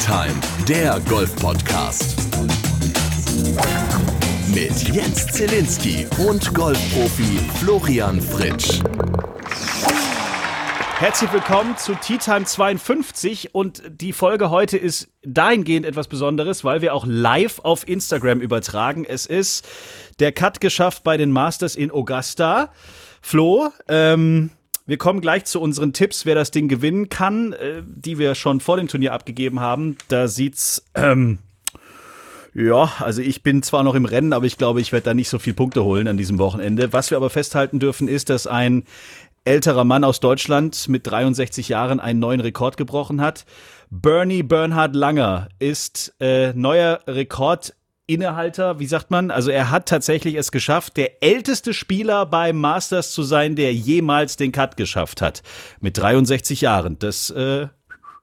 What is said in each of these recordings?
Time, der Golf-Podcast. Mit Jens Zielinski und Golfprofi Florian Fritsch. Herzlich willkommen zu Tea Time 52 und die Folge heute ist dahingehend etwas Besonderes, weil wir auch live auf Instagram übertragen. Es ist der Cut geschafft bei den Masters in Augusta. Flo, ähm, wir kommen gleich zu unseren Tipps, wer das Ding gewinnen kann, äh, die wir schon vor dem Turnier abgegeben haben. Da sieht's ähm, ja, also ich bin zwar noch im Rennen, aber ich glaube, ich werde da nicht so viel Punkte holen an diesem Wochenende. Was wir aber festhalten dürfen, ist, dass ein älterer Mann aus Deutschland mit 63 Jahren einen neuen Rekord gebrochen hat. Bernie Bernhard Langer ist äh, neuer Rekord Innehalter, wie sagt man? Also er hat tatsächlich es geschafft, der älteste Spieler beim Masters zu sein, der jemals den Cut geschafft hat. Mit 63 Jahren. Das äh,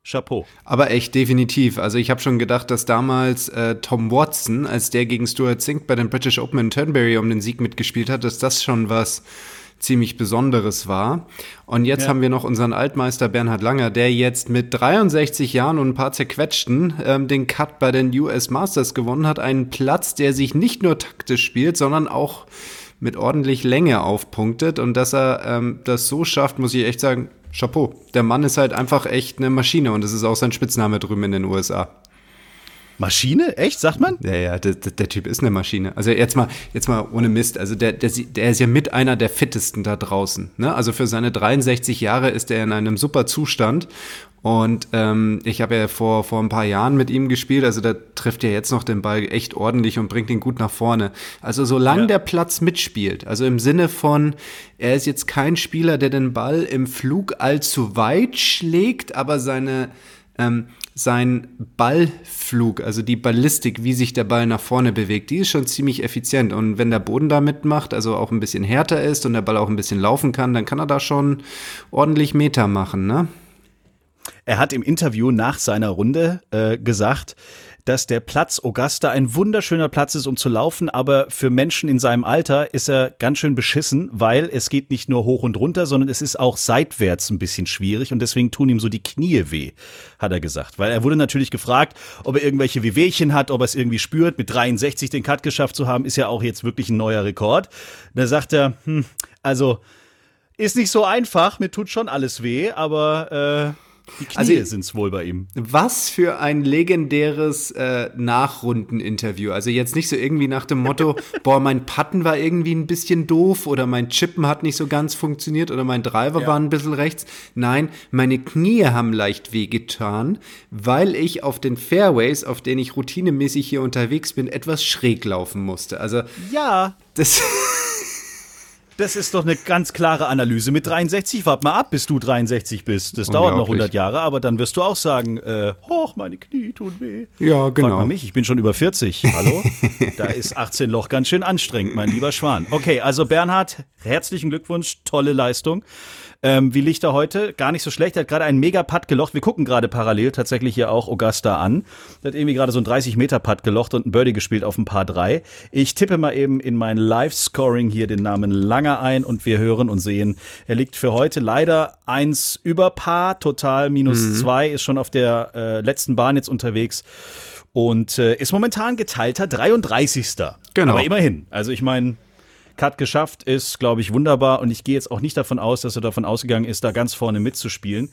Chapeau. Aber echt definitiv. Also ich habe schon gedacht, dass damals äh, Tom Watson, als der gegen Stuart Zink bei den British Open in Turnberry um den Sieg mitgespielt hat, dass das schon was ziemlich Besonderes war. Und jetzt ja. haben wir noch unseren Altmeister Bernhard Langer, der jetzt mit 63 Jahren und ein paar zerquetschten ähm, den Cut bei den US Masters gewonnen hat. Einen Platz, der sich nicht nur taktisch spielt, sondern auch mit ordentlich Länge aufpunktet. Und dass er ähm, das so schafft, muss ich echt sagen, Chapeau. Der Mann ist halt einfach echt eine Maschine und das ist auch sein Spitzname drüben in den USA. Maschine? Echt, sagt man? Ja, ja, der, der, Typ ist eine Maschine. Also jetzt mal, jetzt mal ohne Mist. Also der, der, der ist ja mit einer der fittesten da draußen. Ne? Also für seine 63 Jahre ist er in einem super Zustand. Und ähm, ich habe ja vor, vor ein paar Jahren mit ihm gespielt, also da trifft er jetzt noch den Ball echt ordentlich und bringt ihn gut nach vorne. Also solange ja. der Platz mitspielt, also im Sinne von, er ist jetzt kein Spieler, der den Ball im Flug allzu weit schlägt, aber seine, ähm, sein Ballflug, also die Ballistik, wie sich der Ball nach vorne bewegt, die ist schon ziemlich effizient. Und wenn der Boden da mitmacht, also auch ein bisschen härter ist und der Ball auch ein bisschen laufen kann, dann kann er da schon ordentlich Meter machen, ne? Er hat im Interview nach seiner Runde äh, gesagt, dass der Platz Augusta ein wunderschöner Platz ist, um zu laufen, aber für Menschen in seinem Alter ist er ganz schön beschissen, weil es geht nicht nur hoch und runter, sondern es ist auch seitwärts ein bisschen schwierig und deswegen tun ihm so die Knie weh, hat er gesagt. Weil er wurde natürlich gefragt, ob er irgendwelche Wehwehchen hat, ob er es irgendwie spürt. Mit 63 den Cut geschafft zu haben, ist ja auch jetzt wirklich ein neuer Rekord. Da sagt er, hm, also ist nicht so einfach, mir tut schon alles weh, aber äh, die Knie also, sind es wohl bei ihm. Was für ein legendäres äh, Nachrundeninterview. Also jetzt nicht so irgendwie nach dem Motto, boah, mein Putten war irgendwie ein bisschen doof oder mein Chippen hat nicht so ganz funktioniert oder mein Driver ja. war ein bisschen rechts. Nein, meine Knie haben leicht wehgetan, weil ich auf den Fairways, auf denen ich routinemäßig hier unterwegs bin, etwas schräg laufen musste. Also ja, das Das ist doch eine ganz klare Analyse. Mit 63, wart mal ab, bis du 63 bist. Das dauert noch 100 Jahre, aber dann wirst du auch sagen, äh, hoch, meine Knie tun weh. Ja, genau. Frag mal mich, ich bin schon über 40. Hallo? da ist 18 Loch ganz schön anstrengend, mein lieber Schwan. Okay, also Bernhard, herzlichen Glückwunsch, tolle Leistung. Ähm, wie liegt er heute? Gar nicht so schlecht. Er hat gerade einen Mega-Putt gelocht. Wir gucken gerade parallel tatsächlich hier auch Augusta an. Er hat irgendwie gerade so einen 30-Meter-Putt gelocht und ein Birdie gespielt auf ein Paar 3. Ich tippe mal eben in mein Live-Scoring hier den Namen Langer ein und wir hören und sehen, er liegt für heute leider eins über Paar, total minus mhm. zwei, ist schon auf der äh, letzten Bahn jetzt unterwegs und äh, ist momentan geteilter 33. Genau. Aber immerhin. Also ich meine, Cut geschafft ist, glaube ich, wunderbar. Und ich gehe jetzt auch nicht davon aus, dass er davon ausgegangen ist, da ganz vorne mitzuspielen.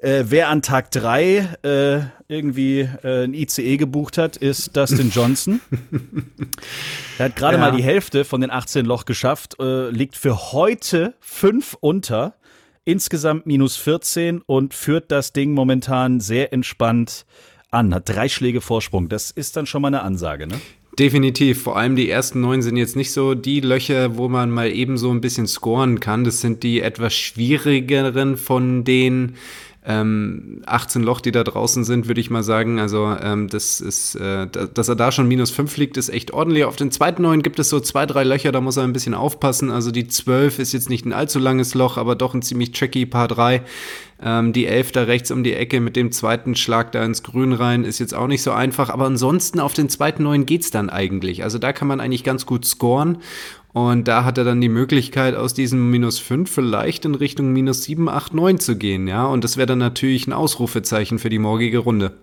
Äh, wer an Tag drei äh, irgendwie äh, ein ICE gebucht hat, ist Dustin Johnson. er hat gerade ja. mal die Hälfte von den 18 Loch geschafft, äh, liegt für heute fünf unter, insgesamt minus 14 und führt das Ding momentan sehr entspannt an, hat drei Schläge Vorsprung. Das ist dann schon mal eine Ansage, ne? Definitiv. Vor allem die ersten neun sind jetzt nicht so die Löcher, wo man mal eben so ein bisschen scoren kann. Das sind die etwas schwierigeren von den ähm, 18 Loch, die da draußen sind, würde ich mal sagen. Also ähm, das ist, äh, dass er da schon minus 5 liegt, ist echt ordentlich. Auf den zweiten neuen gibt es so zwei, drei Löcher, da muss er ein bisschen aufpassen. Also die 12 ist jetzt nicht ein allzu langes Loch, aber doch ein ziemlich tricky Paar 3. Ähm, die 11 da rechts um die Ecke mit dem zweiten Schlag da ins Grün rein ist jetzt auch nicht so einfach. Aber ansonsten auf den zweiten neuen geht's dann eigentlich. Also da kann man eigentlich ganz gut scoren. Und da hat er dann die Möglichkeit, aus diesem minus 5 vielleicht in Richtung minus 7, 8, 9 zu gehen, ja. Und das wäre dann natürlich ein Ausrufezeichen für die morgige Runde.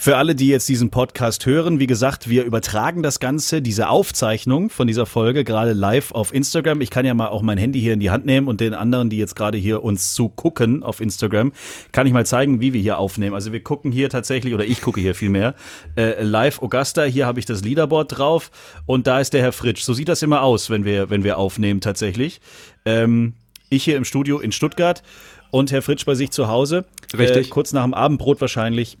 Für alle, die jetzt diesen Podcast hören, wie gesagt, wir übertragen das Ganze, diese Aufzeichnung von dieser Folge gerade live auf Instagram. Ich kann ja mal auch mein Handy hier in die Hand nehmen und den anderen, die jetzt gerade hier uns zugucken auf Instagram, kann ich mal zeigen, wie wir hier aufnehmen. Also wir gucken hier tatsächlich, oder ich gucke hier vielmehr, äh, live Augusta. Hier habe ich das Leaderboard drauf und da ist der Herr Fritsch. So sieht das immer aus, wenn wir, wenn wir aufnehmen tatsächlich. Ähm, ich hier im Studio in Stuttgart und Herr Fritsch bei sich zu Hause. Richtig. Äh, kurz nach dem Abendbrot wahrscheinlich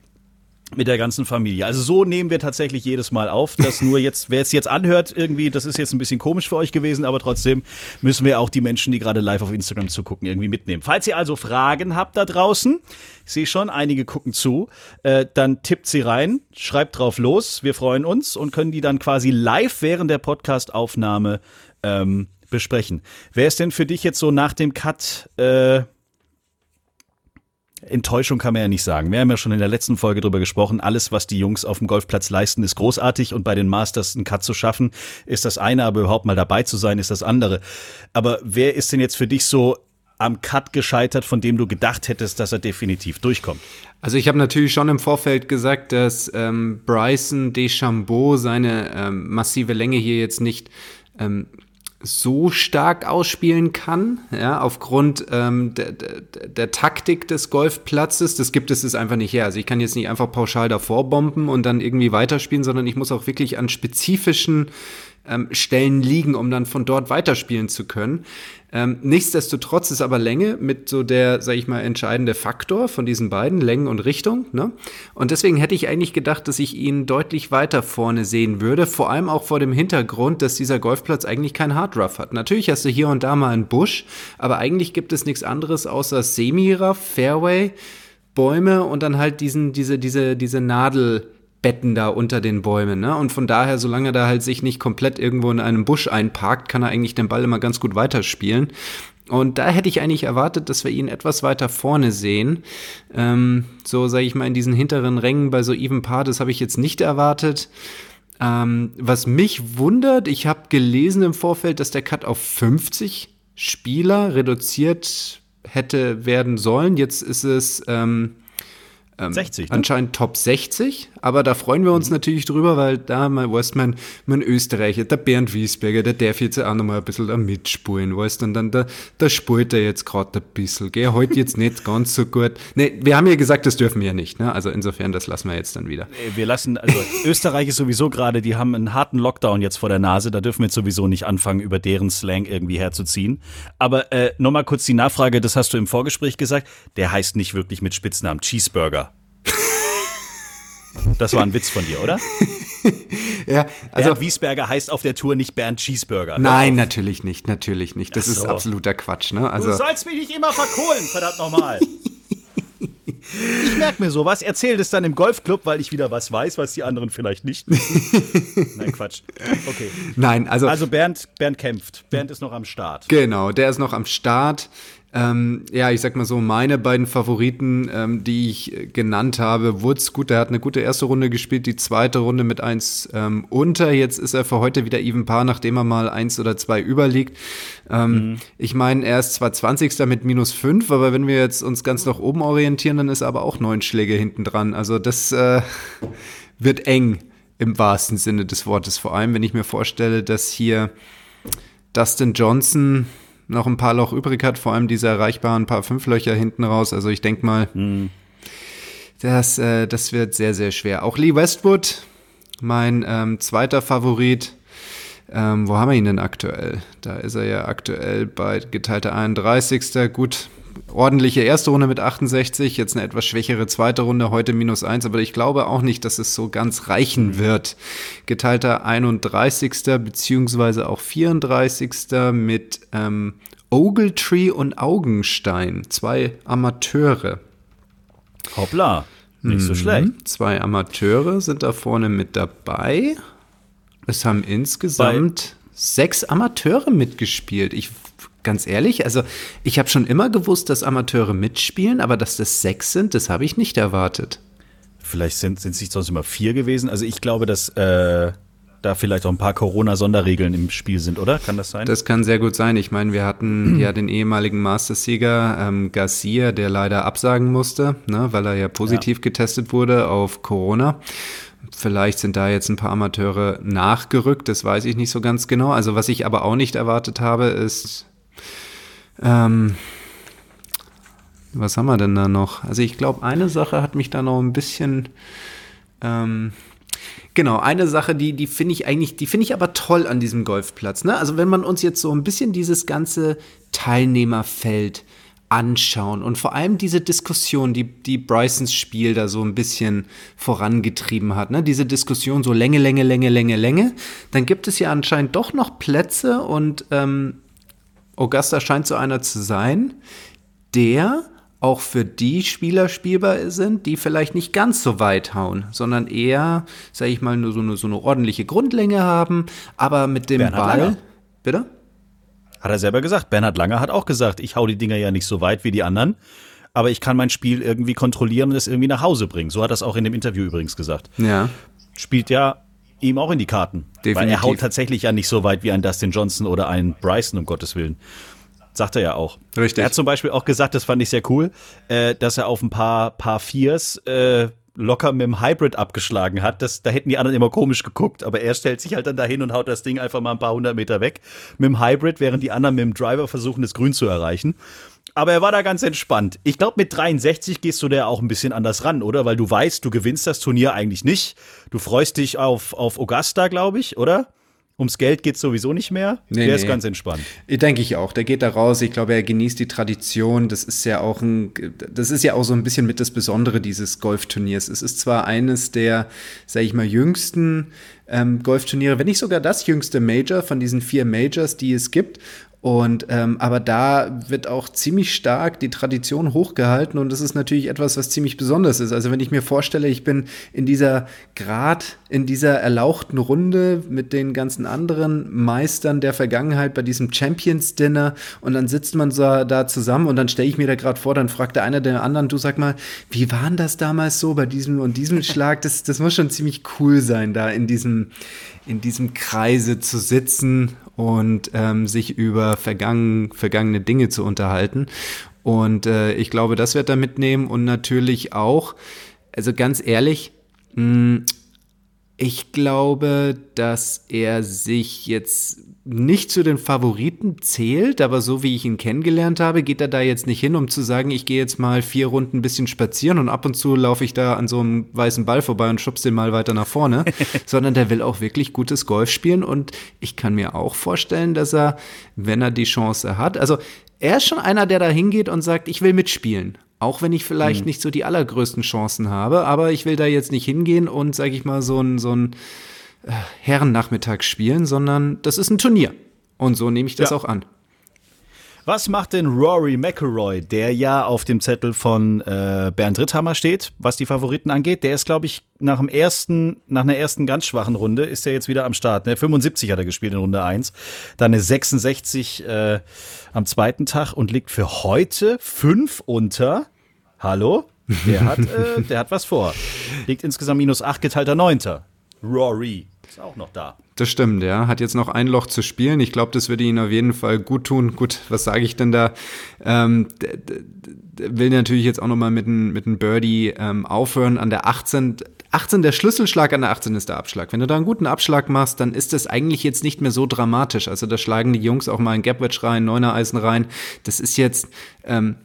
mit der ganzen Familie. Also so nehmen wir tatsächlich jedes Mal auf. dass nur jetzt, wer es jetzt anhört, irgendwie, das ist jetzt ein bisschen komisch für euch gewesen, aber trotzdem müssen wir auch die Menschen, die gerade live auf Instagram zugucken, irgendwie mitnehmen. Falls ihr also Fragen habt da draußen, ich sehe schon, einige gucken zu, äh, dann tippt sie rein, schreibt drauf los. Wir freuen uns und können die dann quasi live während der Podcastaufnahme ähm, besprechen. Wer ist denn für dich jetzt so nach dem Cut äh, Enttäuschung kann man ja nicht sagen. Wir haben ja schon in der letzten Folge drüber gesprochen. Alles, was die Jungs auf dem Golfplatz leisten, ist großartig und bei den Masters einen Cut zu schaffen, ist das eine, aber überhaupt mal dabei zu sein, ist das andere. Aber wer ist denn jetzt für dich so am Cut gescheitert, von dem du gedacht hättest, dass er definitiv durchkommt? Also ich habe natürlich schon im Vorfeld gesagt, dass ähm, Bryson DeChambeau seine ähm, massive Länge hier jetzt nicht ähm, so stark ausspielen kann, ja, aufgrund ähm, der, der, der Taktik des Golfplatzes. Das gibt es es einfach nicht her. Also ich kann jetzt nicht einfach pauschal davor bomben und dann irgendwie weiterspielen, sondern ich muss auch wirklich an spezifischen ähm, Stellen liegen, um dann von dort weiterspielen zu können. Ähm, nichtsdestotrotz ist aber Länge mit so der, sag ich mal, entscheidende Faktor von diesen beiden, Längen und Richtung. Ne? Und deswegen hätte ich eigentlich gedacht, dass ich ihn deutlich weiter vorne sehen würde, vor allem auch vor dem Hintergrund, dass dieser Golfplatz eigentlich kein Hard Rough hat. Natürlich hast du hier und da mal einen Busch, aber eigentlich gibt es nichts anderes außer Semi-Rough, Fairway, Bäume und dann halt diesen, diese, diese, diese Nadel, Betten da unter den Bäumen. Ne? Und von daher, solange er da halt sich nicht komplett irgendwo in einem Busch einparkt, kann er eigentlich den Ball immer ganz gut weiterspielen. Und da hätte ich eigentlich erwartet, dass wir ihn etwas weiter vorne sehen. Ähm, so sage ich mal in diesen hinteren Rängen bei so Even Par, das habe ich jetzt nicht erwartet. Ähm, was mich wundert, ich habe gelesen im Vorfeld, dass der Cut auf 50 Spieler reduziert hätte werden sollen. Jetzt ist es ähm, ähm, 60, ne? anscheinend Top 60, aber da freuen wir uns mhm. natürlich drüber, weil da, mein, weißt mein, mein Österreicher, der Bernd Wiesberger, der darf jetzt auch noch mal ein bisschen da mitspulen, weißt und dann, da, da spult er jetzt gerade ein bisschen, gell, heute jetzt nicht ganz so gut. Ne, wir haben ja gesagt, das dürfen wir ja nicht, ne, also insofern, das lassen wir jetzt dann wieder. Wir lassen, also Österreich ist sowieso gerade, die haben einen harten Lockdown jetzt vor der Nase, da dürfen wir jetzt sowieso nicht anfangen, über deren Slang irgendwie herzuziehen. Aber äh, nochmal kurz die Nachfrage, das hast du im Vorgespräch gesagt, der heißt nicht wirklich mit Spitznamen Cheeseburger. Das war ein Witz von dir, oder? ja, also Bernd Wiesberger heißt auf der Tour nicht Bernd Cheeseburger. Nein, natürlich nicht, natürlich nicht. Das so. ist absoluter Quatsch, ne? Also du sollst mich nicht immer verkohlen, verdammt nochmal. Ich merke mir sowas, erzähl das dann im Golfclub, weil ich wieder was weiß, was die anderen vielleicht nicht wissen. Nein, Quatsch. Okay. Nein, also. Also Bernd, Bernd kämpft. Bernd ist noch am Start. Genau, der ist noch am Start. Ähm, ja, ich sag mal so, meine beiden Favoriten, ähm, die ich äh, genannt habe, Woods, gut, der hat eine gute erste Runde gespielt, die zweite Runde mit eins ähm, unter. Jetzt ist er für heute wieder even Paar, nachdem er mal eins oder zwei überliegt. Ähm, mhm. Ich meine, er ist zwar 20. mit minus fünf, aber wenn wir jetzt uns ganz nach oben orientieren, dann ist er aber auch neun Schläge hinten dran. Also das äh, wird eng im wahrsten Sinne des Wortes. Vor allem, wenn ich mir vorstelle, dass hier Dustin Johnson noch ein paar Loch übrig hat, vor allem diese erreichbaren paar Fünflöcher hinten raus. Also ich denke mal, mhm. das, äh, das wird sehr, sehr schwer. Auch Lee Westwood, mein ähm, zweiter Favorit. Ähm, wo haben wir ihn denn aktuell? Da ist er ja aktuell bei geteilter 31. Gut, ordentliche erste Runde mit 68, jetzt eine etwas schwächere zweite Runde, heute minus 1, aber ich glaube auch nicht, dass es so ganz reichen wird. Geteilter 31. beziehungsweise auch 34. mit ähm, Ogletree und Augenstein, zwei Amateure. Hoppla, nicht so mhm. schlecht. Zwei Amateure sind da vorne mit dabei. Es haben insgesamt Bei sechs Amateure mitgespielt. Ich ganz ehrlich, also ich habe schon immer gewusst, dass Amateure mitspielen, aber dass das sechs sind, das habe ich nicht erwartet. Vielleicht sind es sonst immer vier gewesen. Also ich glaube, dass äh, da vielleicht auch ein paar Corona-Sonderregeln im Spiel sind, oder? Kann das sein? Das kann sehr gut sein. Ich meine, wir hatten ja den ehemaligen Mastersieger ähm, Garcia, der leider absagen musste, ne, weil er ja positiv ja. getestet wurde auf Corona. Vielleicht sind da jetzt ein paar Amateure nachgerückt, das weiß ich nicht so ganz genau. Also was ich aber auch nicht erwartet habe, ist, ähm, was haben wir denn da noch? Also ich glaube, eine Sache hat mich da noch ein bisschen, ähm, Genau, eine Sache, die, die finde ich eigentlich, die finde ich aber toll an diesem Golfplatz. Ne? Also wenn man uns jetzt so ein bisschen dieses ganze Teilnehmerfeld anschauen und vor allem diese Diskussion, die, die Brysons Spiel da so ein bisschen vorangetrieben hat, ne? diese Diskussion so Länge, Länge, Länge, Länge, Länge, dann gibt es ja anscheinend doch noch Plätze und ähm, Augusta scheint so einer zu sein, der auch für die Spieler spielbar sind, die vielleicht nicht ganz so weit hauen, sondern eher, sage ich mal, nur so eine, so eine ordentliche Grundlänge haben, aber mit dem Bernhard Ball. Langer. Bitte? Hat er selber gesagt. Bernhard Langer hat auch gesagt, ich hau die Dinger ja nicht so weit wie die anderen, aber ich kann mein Spiel irgendwie kontrollieren und es irgendwie nach Hause bringen. So hat er es auch in dem Interview übrigens gesagt. Ja. Spielt ja ihm auch in die Karten. Definitiv. Weil er haut tatsächlich ja nicht so weit wie ein Dustin Johnson oder ein Bryson, um Gottes Willen. Sagt er ja auch. Richtig. Er hat zum Beispiel auch gesagt, das fand ich sehr cool, äh, dass er auf ein paar, paar Viers äh, locker mit dem Hybrid abgeschlagen hat. Das, da hätten die anderen immer komisch geguckt, aber er stellt sich halt dann dahin und haut das Ding einfach mal ein paar hundert Meter weg mit dem Hybrid, während die anderen mit dem Driver versuchen, das Grün zu erreichen. Aber er war da ganz entspannt. Ich glaube, mit 63 gehst du da auch ein bisschen anders ran, oder? Weil du weißt, du gewinnst das Turnier eigentlich nicht. Du freust dich auf, auf Augusta, glaube ich, oder? Ums Geld geht sowieso nicht mehr. Nee, der nee. ist ganz entspannt. Denke ich auch. Der geht da raus. Ich glaube, er genießt die Tradition. Das ist ja auch ein, das ist ja auch so ein bisschen mit das Besondere dieses Golfturniers. Es ist zwar eines der, sage ich mal, jüngsten ähm, Golfturniere, wenn nicht sogar das jüngste Major von diesen vier Majors, die es gibt. Und ähm, aber da wird auch ziemlich stark die Tradition hochgehalten und das ist natürlich etwas, was ziemlich besonders ist. Also wenn ich mir vorstelle, ich bin in dieser Grad, in dieser erlauchten Runde mit den ganzen anderen Meistern der Vergangenheit bei diesem Champions Dinner und dann sitzt man so da zusammen und dann stelle ich mir da gerade vor, dann fragt der eine der anderen, du sag mal, wie waren das damals so bei diesem und diesem Schlag? Das, das muss schon ziemlich cool sein, da in diesem in diesem Kreise zu sitzen und ähm, sich über vergangen, vergangene Dinge zu unterhalten. Und äh, ich glaube, das wird er mitnehmen und natürlich auch, also ganz ehrlich, mh, hm, ich glaube, dass er sich jetzt nicht zu den Favoriten zählt, aber so wie ich ihn kennengelernt habe, geht er da jetzt nicht hin, um zu sagen, ich gehe jetzt mal vier Runden ein bisschen spazieren und ab und zu laufe ich da an so einem weißen Ball vorbei und schubse den mal weiter nach vorne, sondern der will auch wirklich gutes Golf spielen und ich kann mir auch vorstellen, dass er, wenn er die Chance hat, also er ist schon einer, der da hingeht und sagt, ich will mitspielen. Auch wenn ich vielleicht mhm. nicht so die allergrößten Chancen habe, aber ich will da jetzt nicht hingehen und, sag ich mal, so ein, so ein äh, Herrennachmittag spielen, sondern das ist ein Turnier. Und so nehme ich das ja. auch an. Was macht denn Rory McElroy, der ja auf dem Zettel von äh, Bernd Ritthammer steht, was die Favoriten angeht? Der ist, glaube ich, nach dem ersten, nach einer ersten ganz schwachen Runde ist er jetzt wieder am Start. Ne? 75 hat er gespielt in Runde 1, dann eine 66 äh, am zweiten Tag und liegt für heute fünf unter. Hallo? Der hat, äh, der hat was vor. Liegt insgesamt minus 8 geteilter Neunter. Rory ist auch noch da. Das stimmt, ja. Hat jetzt noch ein Loch zu spielen. Ich glaube, das würde ihn auf jeden Fall gut tun. Gut, was sage ich denn da? Ähm, will natürlich jetzt auch noch mal mit einem mit Birdie ähm, aufhören. An der 18, 18, der Schlüsselschlag an der 18 ist der Abschlag. Wenn du da einen guten Abschlag machst, dann ist das eigentlich jetzt nicht mehr so dramatisch. Also da schlagen die Jungs auch mal ein Gapwedge rein, Neuner Eisen rein. Das ist jetzt, ähm,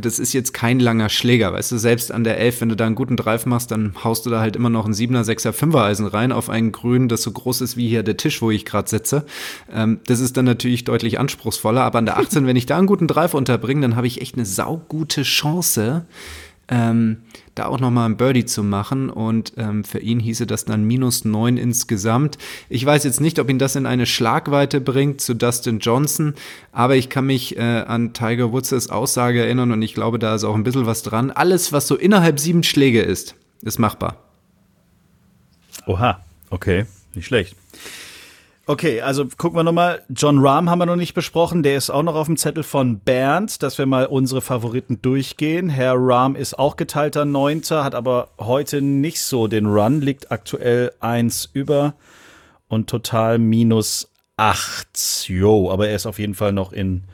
das ist jetzt kein langer Schläger, weißt du, selbst an der 11, wenn du da einen guten Drive machst, dann haust du da halt immer noch ein 7er, 6er, 5er Eisen rein auf einen Grün, das so groß ist wie hier der Tisch, wo ich gerade sitze. Ähm, das ist dann natürlich deutlich anspruchsvoller, aber an der 18, wenn ich da einen guten Drive unterbringe, dann habe ich echt eine saugute Chance, ähm, da auch nochmal ein Birdie zu machen. Und ähm, für ihn hieße das dann minus neun insgesamt. Ich weiß jetzt nicht, ob ihn das in eine Schlagweite bringt zu Dustin Johnson, aber ich kann mich äh, an Tiger Woods' Aussage erinnern und ich glaube, da ist auch ein bisschen was dran. Alles, was so innerhalb sieben Schläge ist, ist machbar. Oha, okay, nicht schlecht. Okay, also gucken wir nochmal. John Rahm haben wir noch nicht besprochen. Der ist auch noch auf dem Zettel von Bernd, dass wir mal unsere Favoriten durchgehen. Herr Rahm ist auch geteilter Neunter, hat aber heute nicht so den Run, liegt aktuell eins über und total minus acht. Jo, aber er ist auf jeden Fall noch in,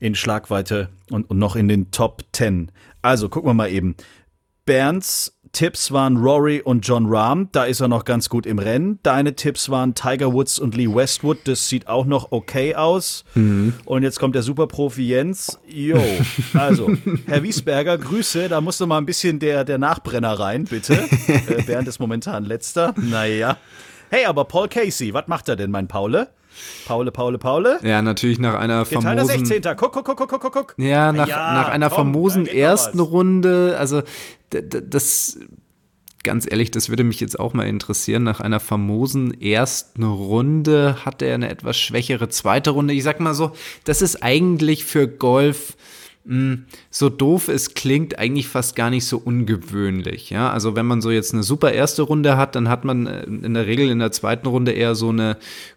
in Schlagweite und, und noch in den Top Ten. Also gucken wir mal eben. Bernds Tipps waren Rory und John Rahm. Da ist er noch ganz gut im Rennen. Deine Tipps waren Tiger Woods und Lee Westwood. Das sieht auch noch okay aus. Mhm. Und jetzt kommt der Superprofi Jens. Jo, also, Herr Wiesberger, Grüße. Da musste mal ein bisschen der, der Nachbrenner rein, bitte. äh, Bernd ist momentan letzter. Naja. Hey, aber Paul Casey, was macht er denn, mein Paule? Paule, Paule, Paule. Ja, natürlich nach einer famosen. 16. Guck, guck, guck, guck, guck, guck. Ja, nach, ja, nach einer komm, famosen ersten Runde. Also, das, ganz ehrlich, das würde mich jetzt auch mal interessieren. Nach einer famosen ersten Runde hat er eine etwas schwächere zweite Runde. Ich sag mal so, das ist eigentlich für Golf hm, so doof es klingt, eigentlich fast gar nicht so ungewöhnlich. Ja, also wenn man so jetzt eine super erste Runde hat, dann hat man äh, in der Regel in der zweiten Runde eher so eine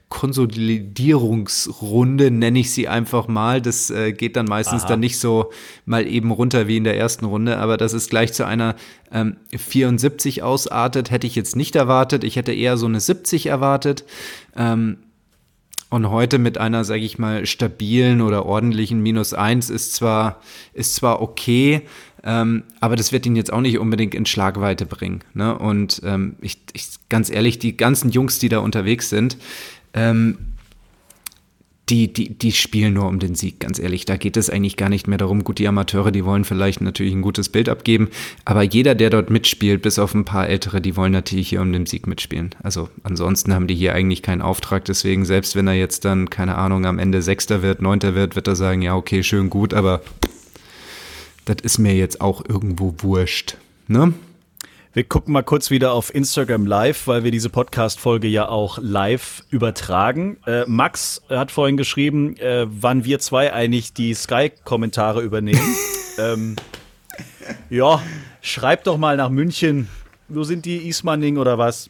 Konsolidierungsrunde, nenne ich sie einfach mal. Das äh, geht dann meistens Aha. dann nicht so mal eben runter wie in der ersten Runde, aber dass es gleich zu einer ähm, 74 ausartet, hätte ich jetzt nicht erwartet. Ich hätte eher so eine 70 erwartet. Ähm, und heute mit einer, sage ich mal, stabilen oder ordentlichen Minus 1 ist zwar, ist zwar okay, ähm, aber das wird ihn jetzt auch nicht unbedingt in Schlagweite bringen. Ne? Und ähm, ich, ich, ganz ehrlich, die ganzen Jungs, die da unterwegs sind, ähm, die, die, die spielen nur um den Sieg, ganz ehrlich. Da geht es eigentlich gar nicht mehr darum. Gut, die Amateure, die wollen vielleicht natürlich ein gutes Bild abgeben, aber jeder, der dort mitspielt, bis auf ein paar Ältere, die wollen natürlich hier um den Sieg mitspielen. Also ansonsten haben die hier eigentlich keinen Auftrag. Deswegen, selbst wenn er jetzt dann, keine Ahnung, am Ende Sechster wird, Neunter wird, wird er sagen, ja, okay, schön gut, aber das ist mir jetzt auch irgendwo wurscht. Ne? Wir gucken mal kurz wieder auf Instagram Live, weil wir diese Podcast-Folge ja auch live übertragen. Äh, Max hat vorhin geschrieben, äh, wann wir zwei eigentlich die Sky-Kommentare übernehmen. ähm, ja, schreibt doch mal nach München. Wo sind die? Ismaning oder was?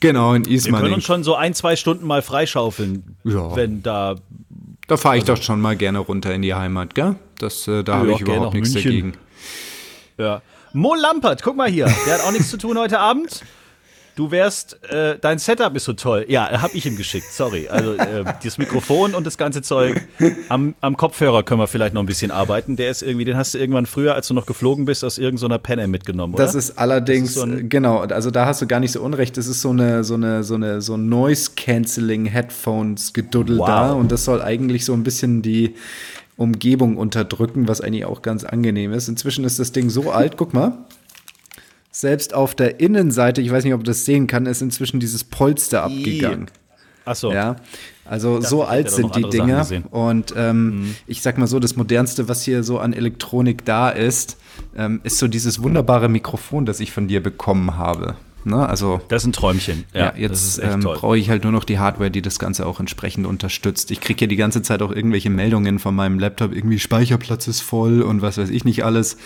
Genau, in Ismaning. Wir können uns schon so ein, zwei Stunden mal freischaufeln, ja. wenn da. Da fahre ich also, doch schon mal gerne runter in die Heimat, gell? Das, äh, da habe ich überhaupt nichts München. dagegen. Ja. Mo Lampert, guck mal hier. Der hat auch nichts zu tun heute Abend. Du wärst, äh, dein Setup ist so toll. Ja, hab ich ihm geschickt, sorry. Also äh, das Mikrofon und das ganze Zeug. Am, am Kopfhörer können wir vielleicht noch ein bisschen arbeiten. Der ist irgendwie, den hast du irgendwann früher, als du noch geflogen bist, aus irgendeiner Pan mitgenommen, oder? Das ist allerdings, das ist so genau, also da hast du gar nicht so unrecht. Das ist so eine, so eine, so eine, so Noise-Canceling-Headphones-Geduddel wow. da und das soll eigentlich so ein bisschen die Umgebung unterdrücken, was eigentlich auch ganz angenehm ist. Inzwischen ist das Ding so alt, guck mal. Selbst auf der Innenseite, ich weiß nicht, ob du das sehen kann, ist inzwischen dieses Polster abgegangen. Ach so. Ja, also so alt sind die Dinger. Und ähm, mhm. ich sag mal so, das modernste, was hier so an Elektronik da ist, ähm, ist so dieses wunderbare Mikrofon, das ich von dir bekommen habe. Ne? Also, das ist ein Träumchen. Ja, ja jetzt ähm, brauche ich halt nur noch die Hardware, die das Ganze auch entsprechend unterstützt. Ich kriege ja die ganze Zeit auch irgendwelche Meldungen von meinem Laptop, irgendwie Speicherplatz ist voll und was weiß ich nicht alles.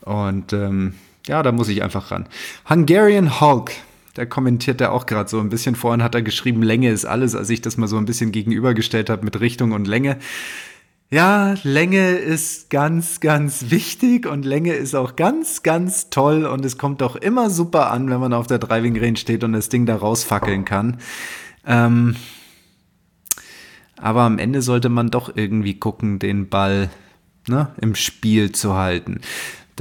Und ähm, ja, da muss ich einfach ran. Hungarian Hulk. Da kommentiert er auch gerade so ein bisschen. Vorhin hat er geschrieben, Länge ist alles, als ich das mal so ein bisschen gegenübergestellt habe mit Richtung und Länge. Ja, Länge ist ganz, ganz wichtig und Länge ist auch ganz, ganz toll und es kommt auch immer super an, wenn man auf der Driving Range steht und das Ding da rausfackeln kann. Ähm, aber am Ende sollte man doch irgendwie gucken, den Ball ne, im Spiel zu halten.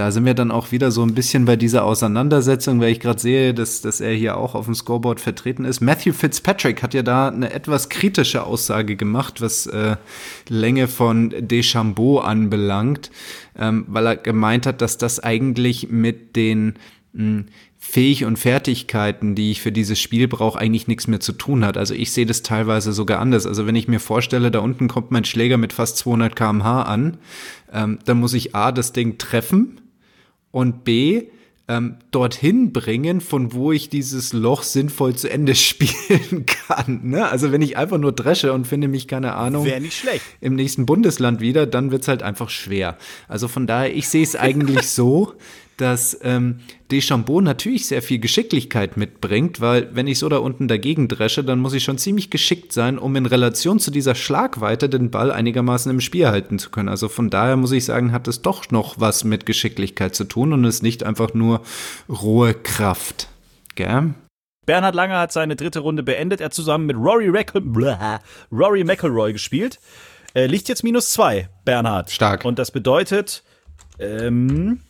Da sind wir dann auch wieder so ein bisschen bei dieser Auseinandersetzung, weil ich gerade sehe, dass, dass er hier auch auf dem Scoreboard vertreten ist. Matthew Fitzpatrick hat ja da eine etwas kritische Aussage gemacht, was äh, Länge von Deschambeau anbelangt, ähm, weil er gemeint hat, dass das eigentlich mit den mh, hm, Fähig und Fertigkeiten, die ich für dieses Spiel brauche, eigentlich nichts mehr zu tun hat. Also ich sehe das teilweise sogar anders. Also wenn ich mir vorstelle, da unten kommt mein Schläger mit fast 200 km/h an, ähm, dann muss ich A, das Ding treffen und B, ähm, dorthin bringen, von wo ich dieses Loch sinnvoll zu Ende spielen kann. Ne? Also wenn ich einfach nur dresche und finde mich, keine Ahnung, im nächsten Bundesland wieder, dann wird es halt einfach schwer. Also von daher, ich sehe es eigentlich so, dass ähm, Deschambeau natürlich sehr viel Geschicklichkeit mitbringt, weil wenn ich so da unten dagegen dresche, dann muss ich schon ziemlich geschickt sein, um in Relation zu dieser Schlagweite den Ball einigermaßen im Spiel halten zu können. Also von daher muss ich sagen, hat es doch noch was mit Geschicklichkeit zu tun und ist nicht einfach nur rohe Kraft. Gell? Bernhard Langer hat seine dritte Runde beendet. Er hat zusammen mit Rory, Rory McElroy gespielt. Äh, liegt jetzt minus zwei, Bernhard. Stark. Und das bedeutet, ähm,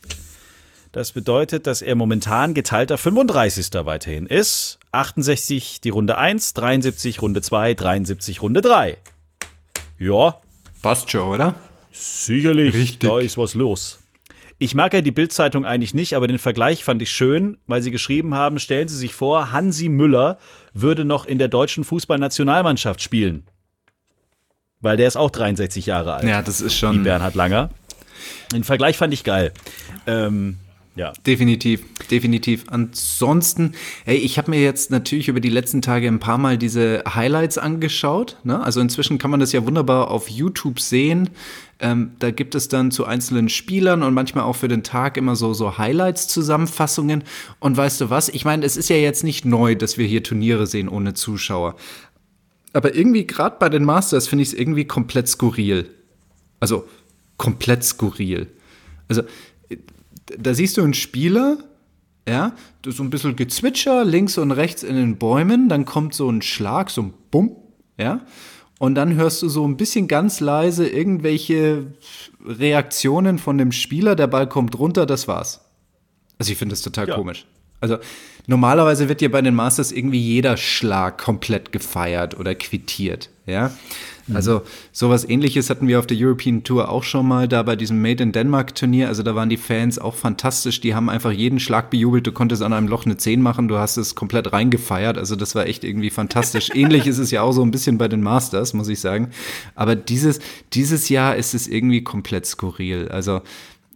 das bedeutet, dass er momentan geteilter 35. weiterhin ist. 68 die Runde 1, 73 Runde 2, 73 Runde 3. Ja. Passt schon, oder? Sicherlich. Richtig. Da ist was los. Ich mag ja die Bildzeitung eigentlich nicht, aber den Vergleich fand ich schön, weil sie geschrieben haben, stellen Sie sich vor, Hansi Müller würde noch in der deutschen Fußballnationalmannschaft spielen. Weil der ist auch 63 Jahre alt. Ja, das ist Wie schon Bernhard Langer. Den Vergleich fand ich geil. Ähm, ja. definitiv, definitiv. Ansonsten, ey, ich habe mir jetzt natürlich über die letzten Tage ein paar Mal diese Highlights angeschaut. Ne? Also inzwischen kann man das ja wunderbar auf YouTube sehen. Ähm, da gibt es dann zu einzelnen Spielern und manchmal auch für den Tag immer so, so Highlights-Zusammenfassungen. Und weißt du was? Ich meine, es ist ja jetzt nicht neu, dass wir hier Turniere sehen ohne Zuschauer. Aber irgendwie, gerade bei den Masters, finde ich es irgendwie komplett skurril. Also komplett skurril. Also da siehst du einen Spieler, ja, so ein bisschen Gezwitscher links und rechts in den Bäumen, dann kommt so ein Schlag, so ein Bumm, ja, und dann hörst du so ein bisschen ganz leise irgendwelche Reaktionen von dem Spieler, der Ball kommt runter, das war's. Also ich finde das total Ja. komisch. Also normalerweise wird ja bei den Masters irgendwie jeder Schlag komplett gefeiert oder quittiert, ja. Also sowas ähnliches hatten wir auf der European Tour auch schon mal da bei diesem Made in Denmark Turnier. Also da waren die Fans auch fantastisch. Die haben einfach jeden Schlag bejubelt. Du konntest an einem Loch eine 10 machen. Du hast es komplett reingefeiert. Also das war echt irgendwie fantastisch. Ähnlich ist es ja auch so ein bisschen bei den Masters, muss ich sagen. Aber dieses, dieses Jahr ist es irgendwie komplett skurril. Also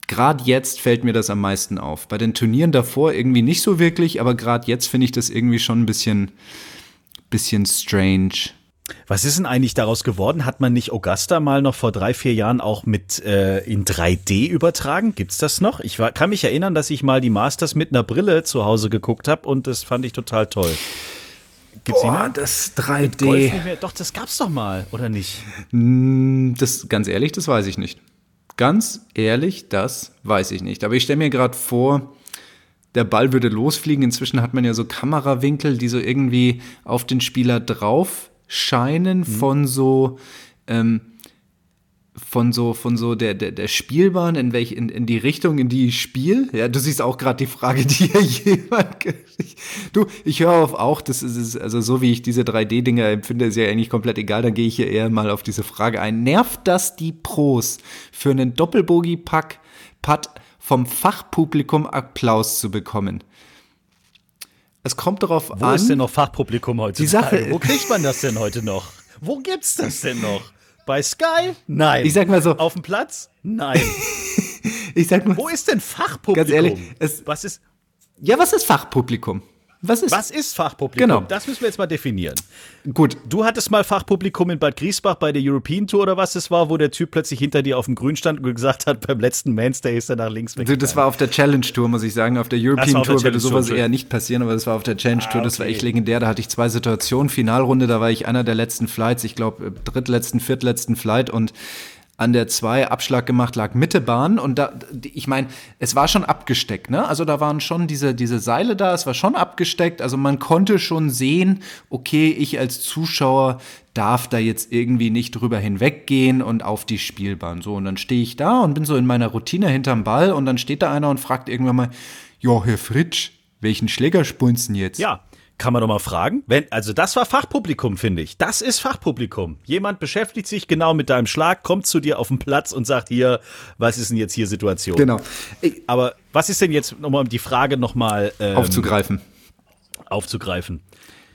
gerade jetzt fällt mir das am meisten auf. Bei den Turnieren davor irgendwie nicht so wirklich, aber gerade jetzt finde ich das irgendwie schon ein bisschen, bisschen strange. Was ist denn eigentlich daraus geworden? Hat man nicht Augusta mal noch vor drei, vier Jahren auch mit äh, in 3D übertragen? Gibt's das noch? Ich war, kann mich erinnern, dass ich mal die Masters mit einer Brille zu Hause geguckt habe und das fand ich total toll. Gibt's noch? das Golf 3D. nicht mehr? Doch, das gab's doch mal, oder nicht? Das, ganz ehrlich, das weiß ich nicht. Ganz ehrlich, das weiß ich nicht. Aber ich stelle mir gerade vor, der Ball würde losfliegen. Inzwischen hat man ja so Kamerawinkel, die so irgendwie auf den Spieler drauf scheinen von so ähm, von so von so der der, der Spielbahn in welch in, in die Richtung in die ich spiele ja du siehst auch gerade die Frage die hier jemand ge- du ich höre auf auch das ist es- also so wie ich diese 3D Dinger empfinde ist ja eigentlich komplett egal. Dann gehe ich hier eher mal auf diese Frage ein. Nervt das die Pros für einen Doppelbogie Pack Putt vom Fachpublikum Applaus zu bekommen es kommt darauf Wo an ist denn noch Fachpublikum heutzutage? Die Sache- Wo kriegt man das denn heute noch? Wo gibt's das denn noch? Bei Sky? Nein. Ich sag mal so- Auf dem Platz? Nein. ich sag mal Wo ist denn Fachpublikum? Ganz ehrlich, was ist, ja was ist Fachpublikum was ist was ist Fachpublikum? Genau. Das müssen wir jetzt mal definieren. gut Du hattest mal Fachpublikum in Bad Griesbach bei der European Tour oder was es war, wo der Typ plötzlich hinter dir auf dem Grün stand und gesagt hat, beim letzten Mainstay ist er nach links weg. Du, das war auf der Challenge Tour, muss ich sagen. Auf der European auf der Tour würde Tour, sowas eher nicht passieren, aber das war auf der Challenge Tour. Das war okay. echt legendär. Da hatte ich zwei Situationen. Finalrunde, da war ich einer der letzten Flights. Ich glaube, drittletzten, viertletzten Flight und an der zwei Abschlag gemacht lag Mittebahn und da ich meine es war schon abgesteckt ne? Also da waren schon diese diese Seile da es war schon abgesteckt. Also man konnte schon sehen okay ich als Zuschauer darf da jetzt irgendwie nicht drüber hinweggehen und auf die Spielbahn. So und dann stehe ich da und bin so in meiner Routine hinterm Ball und dann steht da einer und fragt irgendwann mal ja Herr Fritsch welchen Schläger spunzen jetzt? Ja, kann man doch mal fragen. Wenn, also das war Fachpublikum, finde ich. Das ist Fachpublikum. Jemand beschäftigt sich genau mit deinem Schlag, kommt zu dir auf den Platz und sagt hier, was ist denn jetzt hier Situation? genau Ich- Aber was ist denn jetzt, nochmal um die Frage nochmal ähm, aufzugreifen aufzugreifen?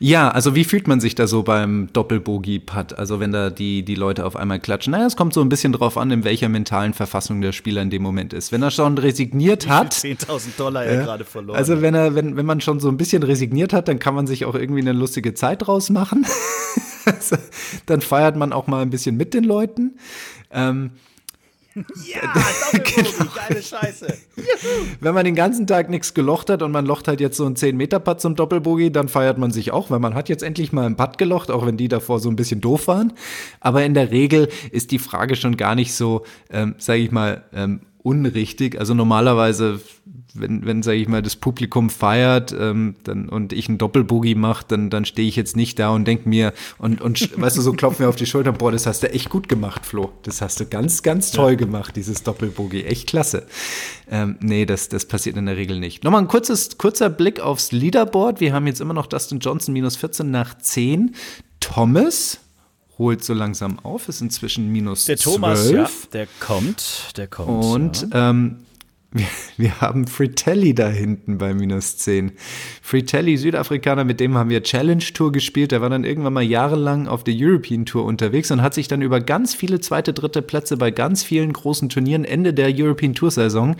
Ja, also wie fühlt man sich da so beim Doppelbogie-Putt? Also wenn da die, die Leute auf einmal klatschen. Naja, es kommt so ein bisschen drauf an, in welcher mentalen Verfassung der Spieler in dem Moment ist. Wenn er schon resigniert hat, 10.000 Dollar er gerade verloren. also wenn er, wenn, wenn man schon so ein bisschen resigniert hat, dann kann man sich auch irgendwie eine lustige Zeit draus machen. also, dann feiert man auch mal ein bisschen mit den Leuten. Ähm, Ja, Doppelbogey, geile Scheiße. Wenn man den ganzen Tag nichts gelocht hat und man locht halt jetzt so einen 10-Meter-Putt zum Doppelbogey, dann feiert man sich auch, weil man hat jetzt endlich mal einen Putt gelocht, auch wenn die davor so ein bisschen doof waren. Aber in der Regel ist die Frage schon gar nicht so, ähm, sage ich mal, ähm, unrichtig. Also normalerweise, wenn, wenn sage ich mal, das Publikum feiert ähm, dann, und ich einen Doppelboogie mache, dann, dann stehe ich jetzt nicht da und denke mir und, und weißt du, so klopfen mir auf die Schulter, boah, das hast du echt gut gemacht, Flo. Das hast du ganz, ganz toll ja. gemacht, dieses Doppelboogie. Echt klasse. Ähm, nee, das, das passiert in der Regel nicht. Nochmal ein kurzes, kurzer Blick aufs Leaderboard. Wir haben jetzt immer noch Dustin Johnson minus 14 nach 10. Thomas holt so langsam auf, ist inzwischen minus Der Thomas, 12. ja, der kommt, der kommt. Und ja. ähm, wir, wir, haben Fritelli da hinten bei minus 10. Fritelli, Südafrikaner, mit dem haben wir Challenge Tour gespielt. Der war dann irgendwann mal jahrelang auf der European Tour unterwegs und hat sich dann über ganz viele zweite, dritte Plätze bei ganz vielen großen Turnieren Ende der European Tour Saison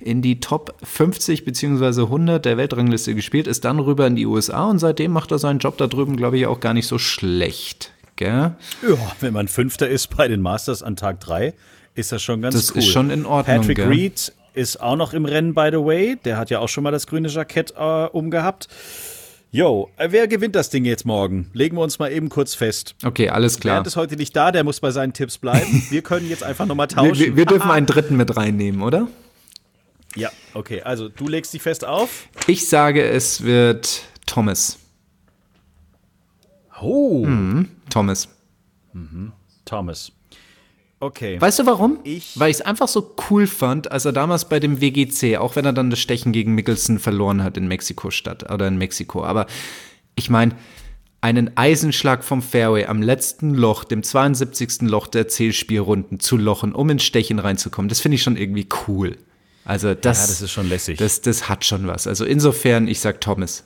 in die Top 50 bzw. 100 der Weltrangliste gespielt, ist dann rüber in die USA und seitdem macht er seinen Job da drüben, glaube ich, auch gar nicht so schlecht. Gell? Ja, wenn man Fünfter ist bei den Masters an Tag 3, ist das schon ganz das cool. Das ist schon in Ordnung. Patrick gell? Reed ist auch noch im Rennen, by the way. Der hat ja auch schon mal das grüne Jackett äh, umgehabt. Jo, äh, wer gewinnt das Ding jetzt morgen? Legen wir uns mal eben kurz fest. Okay, alles klar. Bernd ist heute nicht da, der muss bei seinen Tipps bleiben. Wir können jetzt einfach nochmal tauschen. Wir, wir, wir dürfen einen dritten mit reinnehmen, oder? Ja, okay. Also, du legst dich fest auf? Ich sage, es wird Thomas. Oh. Mhm, Thomas. Mhm. Thomas. Okay. Weißt du warum? Ich Weil ich es einfach so cool fand, als er damals bei dem WGC, auch wenn er dann das Stechen gegen Mickelson verloren hat in Mexiko-Stadt oder in Mexiko. Aber ich meine, einen Eisenschlag vom Fairway am letzten Loch, dem 72. Loch der Zählspielrunden zu lochen, um ins Stechen reinzukommen, das finde ich schon irgendwie cool. Also das, ja, das ist schon lässig. Das, das hat schon was. Also insofern, ich sag Thomas.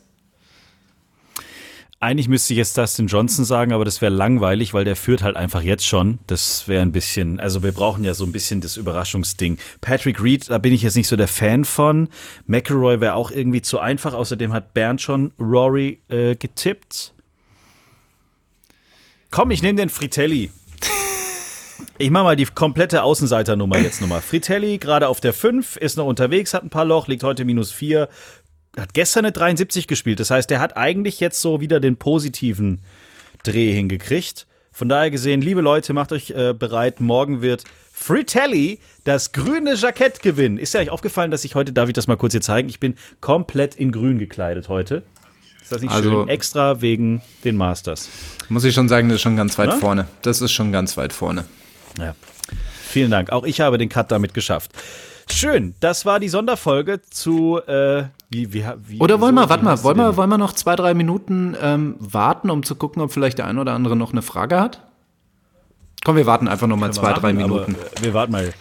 Eigentlich müsste ich jetzt Dustin Johnson sagen, aber das wäre langweilig, weil der führt halt einfach jetzt schon. Das wäre ein bisschen, also wir brauchen ja so ein bisschen das Überraschungsding. Patrick Reed, da bin ich jetzt nicht so der Fan von. McElroy wäre auch irgendwie zu einfach. Außerdem hat Bernd schon Rory äh, getippt. Komm, ich nehme den Fritelli. Ich mache mal die komplette Außenseiternummer jetzt nochmal. Fritelli gerade auf der 5, ist noch unterwegs, hat ein paar Loch, liegt heute minus 4, hat gestern eine 73 gespielt. Das heißt, der hat eigentlich jetzt so wieder den positiven Dreh hingekriegt. Von daher gesehen, liebe Leute, macht euch äh, bereit. Morgen wird Fritelli das grüne Jackett gewinnen. Ist ja euch aufgefallen, dass ich heute, darf ich das mal kurz hier zeigen? Ich bin komplett in grün gekleidet heute. Ist das nicht also, schön? Extra wegen den Masters. Muss ich schon sagen, das ist schon ganz weit Na? vorne. Das ist schon ganz weit vorne. Ja. Vielen Dank. Auch ich habe den Cut damit geschafft. Schön, das war die Sonderfolge zu äh, wie, wie, wie, Oder wollen so, wir, warte mal, wollen wir, wollen wir noch zwei, drei Minuten ähm, warten, um zu gucken, ob vielleicht der ein oder andere noch eine Frage hat? Komm, wir warten einfach noch mal zwei, machen, drei Minuten. wir warten mal.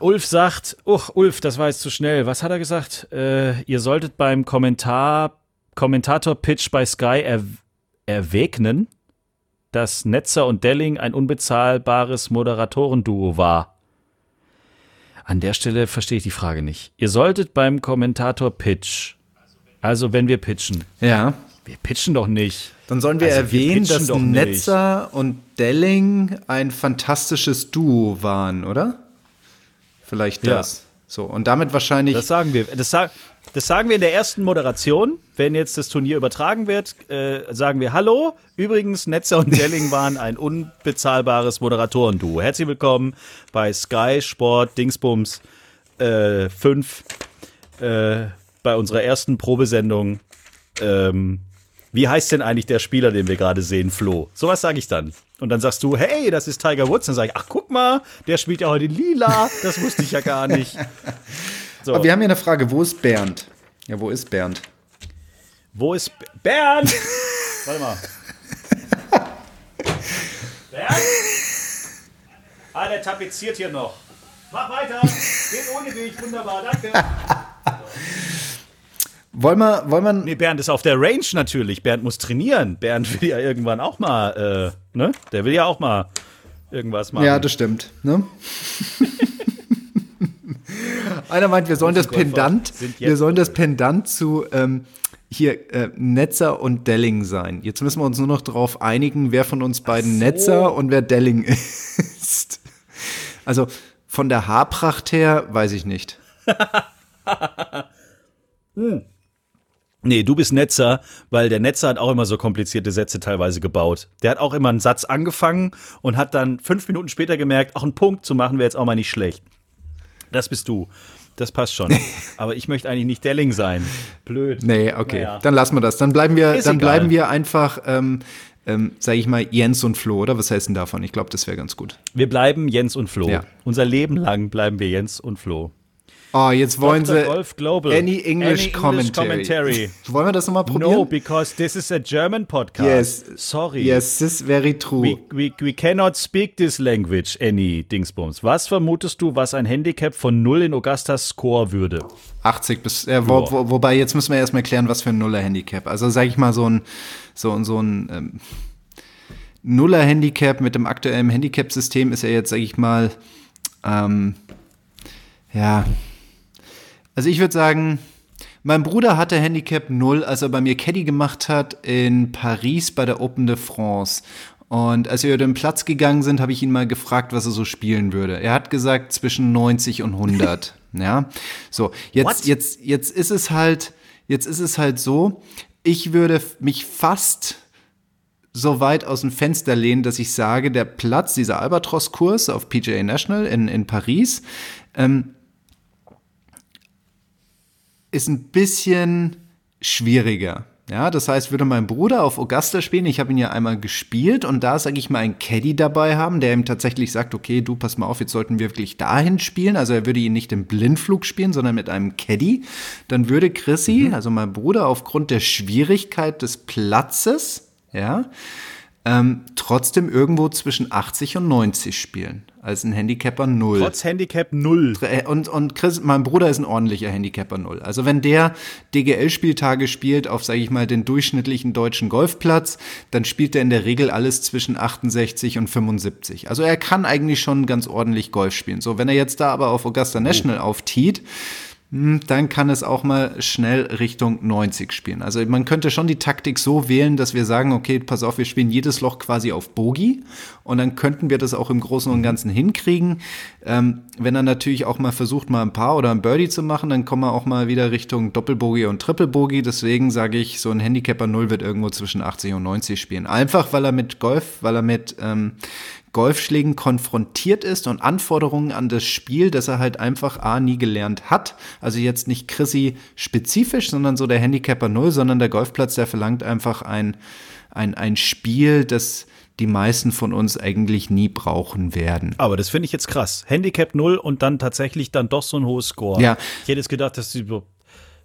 Ulf sagt, uch, Ulf, das war jetzt zu schnell. Was hat er gesagt? Äh, ihr solltet beim Kommentar, Kommentator-Pitch bei Sky er, erwägnen, dass Netzer und Delling ein unbezahlbares Moderatorenduo war. An der Stelle verstehe ich die Frage nicht. Ihr solltet beim Kommentator Pitch, also wenn wir pitchen. Ja. Wir pitchen doch nicht. Dann sollen wir also erwähnen, wir dass Netzer nicht. und Delling ein fantastisches Duo waren, oder? Vielleicht das. Ja. So, und damit wahrscheinlich. Das sagen wir. Das, sa das sagen wir in der ersten Moderation. Wenn jetzt das Turnier übertragen wird, äh, sagen wir Hallo. Übrigens, Netzer und Delling waren ein unbezahlbares Moderatorenduo. Herzlich willkommen bei Sky Sport Dingsbums äh, 5 äh, bei unserer ersten Probesendung. Ähm, wie heißt denn eigentlich der Spieler, den wir gerade sehen, Flo? Sowas sage ich dann. Und dann sagst du, hey, das ist Tiger Woods. Dann sage ich, ach guck mal, der spielt ja heute lila. Das wusste ich ja gar nicht. So. Aber wir haben hier eine Frage, wo ist Bernd? Ja, wo ist Bernd? Wo ist B Bernd? Warte mal. Bernd? Ah, der tapeziert hier noch. Mach weiter. Geht ohne dich. Wunderbar, danke. Wollen wir, wollen wir. Nee, Bernd ist auf der Range natürlich. Bernd muss trainieren. Bernd will ja irgendwann auch mal, äh, ne? Der will ja auch mal irgendwas machen. Ja, das stimmt, ne? Einer meint, wir sollen das Pendant, wir sollen das Pendant zu ähm, hier äh, Netzer und Delling sein. Jetzt müssen wir uns nur noch darauf einigen, wer von uns beiden so. Netzer und wer Delling ist. Also von der Haarpracht her, weiß ich nicht. Nee, du bist Netzer, weil der Netzer hat auch immer so komplizierte Sätze teilweise gebaut. Der hat auch immer einen Satz angefangen und hat dann fünf Minuten später gemerkt, auch einen Punkt zu machen wäre jetzt auch mal nicht schlecht. Das bist du. Das passt schon. Aber ich möchte eigentlich nicht Delling sein. Blöd. Nee, okay. Naja. Dann lassen wir das. Dann bleiben wir, Ist dann egal. bleiben wir einfach, ähm, ähm, sage ich mal, Jens und Flo, oder? Was heißt denn davon? Ich glaube, das wäre ganz gut. Wir bleiben Jens und Flo. Ja. Unser Leben lang bleiben wir Jens und Flo. Oh, jetzt wollen Dr. sie Golf Global. Any English, Any commentary. commentary. Wollen wir das nochmal probieren? No, because this is a German podcast. Yes. Sorry. Yes, this is very true. We, we, we cannot speak this language, any Dingsbums. Was vermutest du, was ein Handicap von 0 in Augustas Score würde? 80 bis, äh, wo, wo, wobei jetzt müssen wir erstmal klären, was für ein Nuller-Handicap. Also sage ich mal so ein, so, so ein ähm, Nuller-Handicap mit dem aktuellen Handicap-System ist ja jetzt, sage ich mal, ähm, ja, also ich würde sagen, mein Bruder hatte Handicap 0, als er bei mir Caddy gemacht hat in Paris bei der Open de France. Und als wir über den Platz gegangen sind, habe ich ihn mal gefragt, was er so spielen würde. Er hat gesagt zwischen 90 und 100. ja, so jetzt What? jetzt jetzt ist es halt jetzt ist es halt so. Ich würde mich fast so weit aus dem Fenster lehnen, dass ich sage, der Platz, dieser Albatros-Kurs auf PGA National in, in Paris, ähm, ist ein bisschen schwieriger. Ja, das heißt, würde mein Bruder auf Augusta spielen, ich habe ihn ja einmal gespielt und da, sage ich mal, einen Caddy dabei haben, der ihm tatsächlich sagt, okay, du, pass mal auf, jetzt sollten wir wirklich dahin spielen. Also er würde ihn nicht im Blindflug spielen, sondern mit einem Caddy. Dann würde Chrissy, also mein Bruder, aufgrund der Schwierigkeit des Platzes, ja, ähm, trotzdem irgendwo zwischen 80 und 90 spielen. Als ein Handicapper 0. Trotz Handicap 0. Äh, Und, und Chris, mein Bruder ist ein ordentlicher Handicapper Null. Also wenn der DGL-Spieltage spielt auf, sage ich mal, den durchschnittlichen deutschen Golfplatz, dann spielt er in der Regel alles zwischen 68 und 75. Also er kann eigentlich schon ganz ordentlich Golf spielen. So, wenn er jetzt da aber auf Augusta National auftiet, hm, dann kann es auch mal schnell Richtung 90 spielen. Also man könnte schon die Taktik so wählen, dass wir sagen, okay, pass auf, wir spielen jedes Loch quasi auf Bogey und dann könnten wir das auch im Großen und Ganzen hinkriegen. Ähm, wenn er natürlich auch mal versucht, mal ein Paar oder ein Birdie zu machen, dann kommen wir auch mal wieder Richtung Doppelbogey und Triple-Bogey. Deswegen sage ich, so ein Handicapper 0 wird irgendwo zwischen 80 und 90 spielen. Einfach, weil er mit Golf, weil er mit ähm, Golfschlägen konfrontiert ist und Anforderungen an das Spiel, das er halt einfach A nie gelernt hat. Also jetzt nicht Chrissy spezifisch, sondern so der Handicapper Null, sondern der Golfplatz, der verlangt einfach ein, ein, ein Spiel, das die meisten von uns eigentlich nie brauchen werden. Aber das finde ich jetzt krass. Handicap 0 und dann tatsächlich dann doch so ein hohes Score. Ja. Ich hätte jetzt gedacht, dass die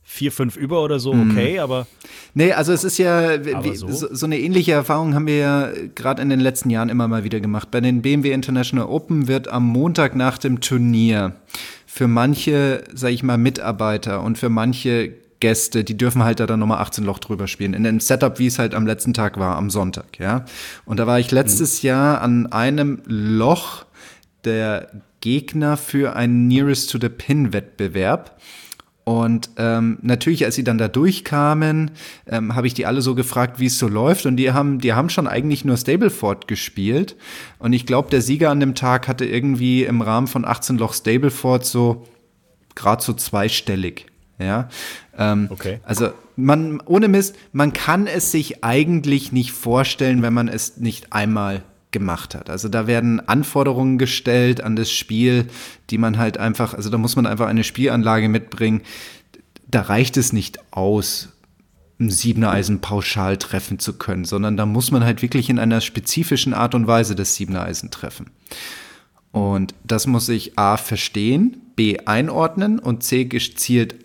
4, 5 über oder so, okay, aber Nee, also es ist ja, wie, so? so? Eine ähnliche Erfahrung haben wir ja gerade in den letzten Jahren immer mal wieder gemacht. Bei den BMW International Open wird am Montag nach dem Turnier für manche, sage ich mal, Mitarbeiter und für manche Gäste, die dürfen halt da dann nochmal 18 Loch drüber spielen. In dem Setup, wie es halt am letzten Tag war, am Sonntag, ja. Und da war ich letztes Jahr an einem Loch der Gegner für einen Nearest to the Pin Wettbewerb. Und ähm, natürlich, als sie dann da durchkamen, ähm, habe ich die alle so gefragt, wie es so läuft. Und die haben, die haben schon eigentlich nur Stableford gespielt. Und ich glaube, der Sieger an dem Tag hatte irgendwie im Rahmen von 18 Loch Stableford so gerade so zweistellig. Ja. Ähm, Okay. Also man, ohne Mist, man kann es sich eigentlich nicht vorstellen, wenn man es nicht einmal gemacht hat. Also da werden Anforderungen gestellt an das Spiel, die man halt einfach, also da muss man einfach eine Spielanlage mitbringen. Da reicht es nicht aus, ein Siebener Eisen pauschal treffen zu können, sondern da muss man halt wirklich in einer spezifischen Art und Weise das Siebener Eisen treffen. Und das muss ich A verstehen, B einordnen und C gezielt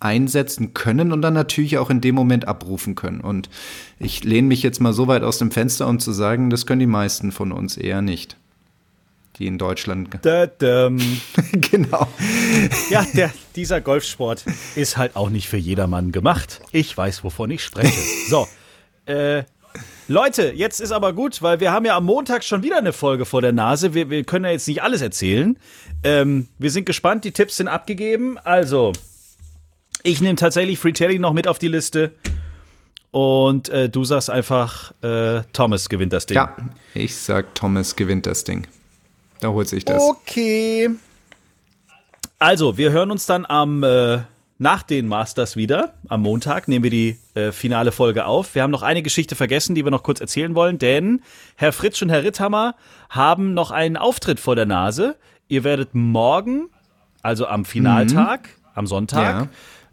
einsetzen können und dann natürlich auch in dem Moment abrufen können. Und ich lehne mich jetzt mal so weit aus dem Fenster, um zu sagen, das können die meisten von uns eher nicht, die in Deutschland. da, genau. ja, der, dieser Golfsport ist halt auch nicht für jedermann gemacht. Ich weiß, wovon ich spreche. So, äh, Leute, jetzt ist aber gut, weil wir haben ja am Montag schon wieder eine Folge vor der Nase. Wir, wir können ja jetzt nicht alles erzählen. Ähm, wir sind gespannt, die Tipps sind abgegeben. Also, ich nehme tatsächlich Free Telly noch mit auf die Liste. Und äh, du sagst einfach, äh, Thomas gewinnt das Ding. Ja, ich sag, Thomas gewinnt das Ding. Da holt sich das. Okay. Also, wir hören uns dann am äh, nach den Masters wieder. Am Montag nehmen wir die äh, finale Folge auf. Wir haben noch eine Geschichte vergessen, die wir noch kurz erzählen wollen, denn Herr Fritsch und Herr Ritthammer haben noch einen Auftritt vor der Nase. Ihr werdet morgen, also am Finaltag, am Sonntag,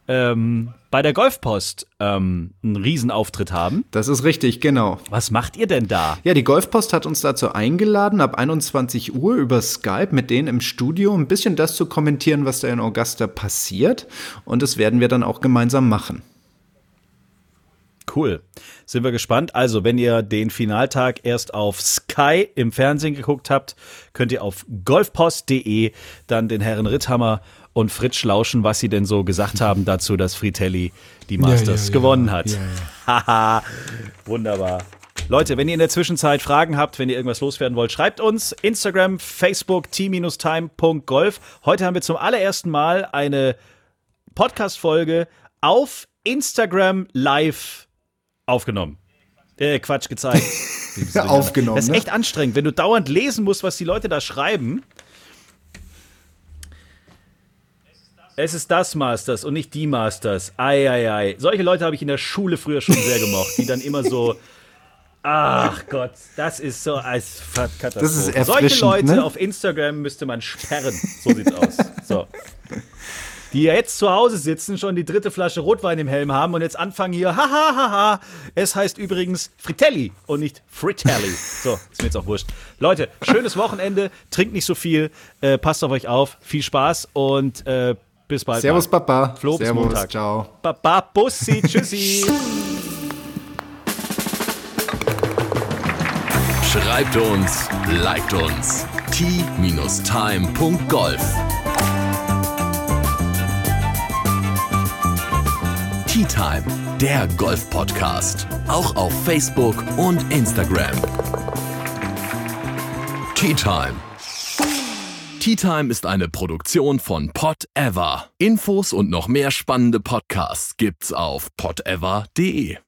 ähm, bei der Golfpost ähm, einen Riesenauftritt haben. Das ist richtig, genau. Was macht ihr denn da? Ja, die Golfpost hat uns dazu eingeladen, ab 21 Uhr über Skype mit denen im Studio ein bisschen das zu kommentieren, was da in Augusta passiert. Und das werden wir dann auch gemeinsam machen. Cool. Sind wir gespannt. Also, wenn ihr den Finaltag erst auf Sky im Fernsehen geguckt habt, könnt ihr auf golfpost.de dann den Herren Ritthammer und Fritsch lauschen, was sie denn so gesagt haben dazu, dass Fritelli die Masters ja, ja. gewonnen hat. Haha, wunderbar. Leute, wenn ihr in der Zwischenzeit Fragen habt, wenn ihr irgendwas loswerden wollt, schreibt uns Instagram, Facebook, t-time.golf. Heute haben wir zum allerersten Mal eine Podcast-Folge auf Instagram live aufgenommen. Äh, Quatsch, gezeigt. Aufgenommen. Das ist ne? echt anstrengend, wenn du dauernd lesen musst, was die Leute da schreiben. Es ist das Masters und nicht die Masters. Eieiei. Solche Leute habe ich in der Schule früher schon sehr gemocht, die dann immer so. Ach Gott, das ist so als Katastrophe. Das ist Solche Leute ne? auf Instagram müsste man sperren. So sieht's aus. So. Die jetzt zu Hause sitzen, schon die dritte Flasche Rotwein im Helm haben und jetzt anfangen hier, haha, haha. Es heißt übrigens Fritelli und nicht Fritelli. So, ist mir jetzt auch wurscht. Leute, schönes Wochenende, trinkt nicht so viel, äh, passt auf euch auf, viel Spaß und äh, bis bald. Servus, mal. Papa. Flo, bis Servus, Montag. ciao. Baba, Bussi, tschüssi. Schreibt uns, liked uns. t-time.golf Tea Time, der Golf-Podcast. Auch auf Facebook und Instagram. Tea Time. Tea Time ist eine Produktion von Pot Ever. Infos und noch mehr spannende Podcasts gibt's auf potever.de.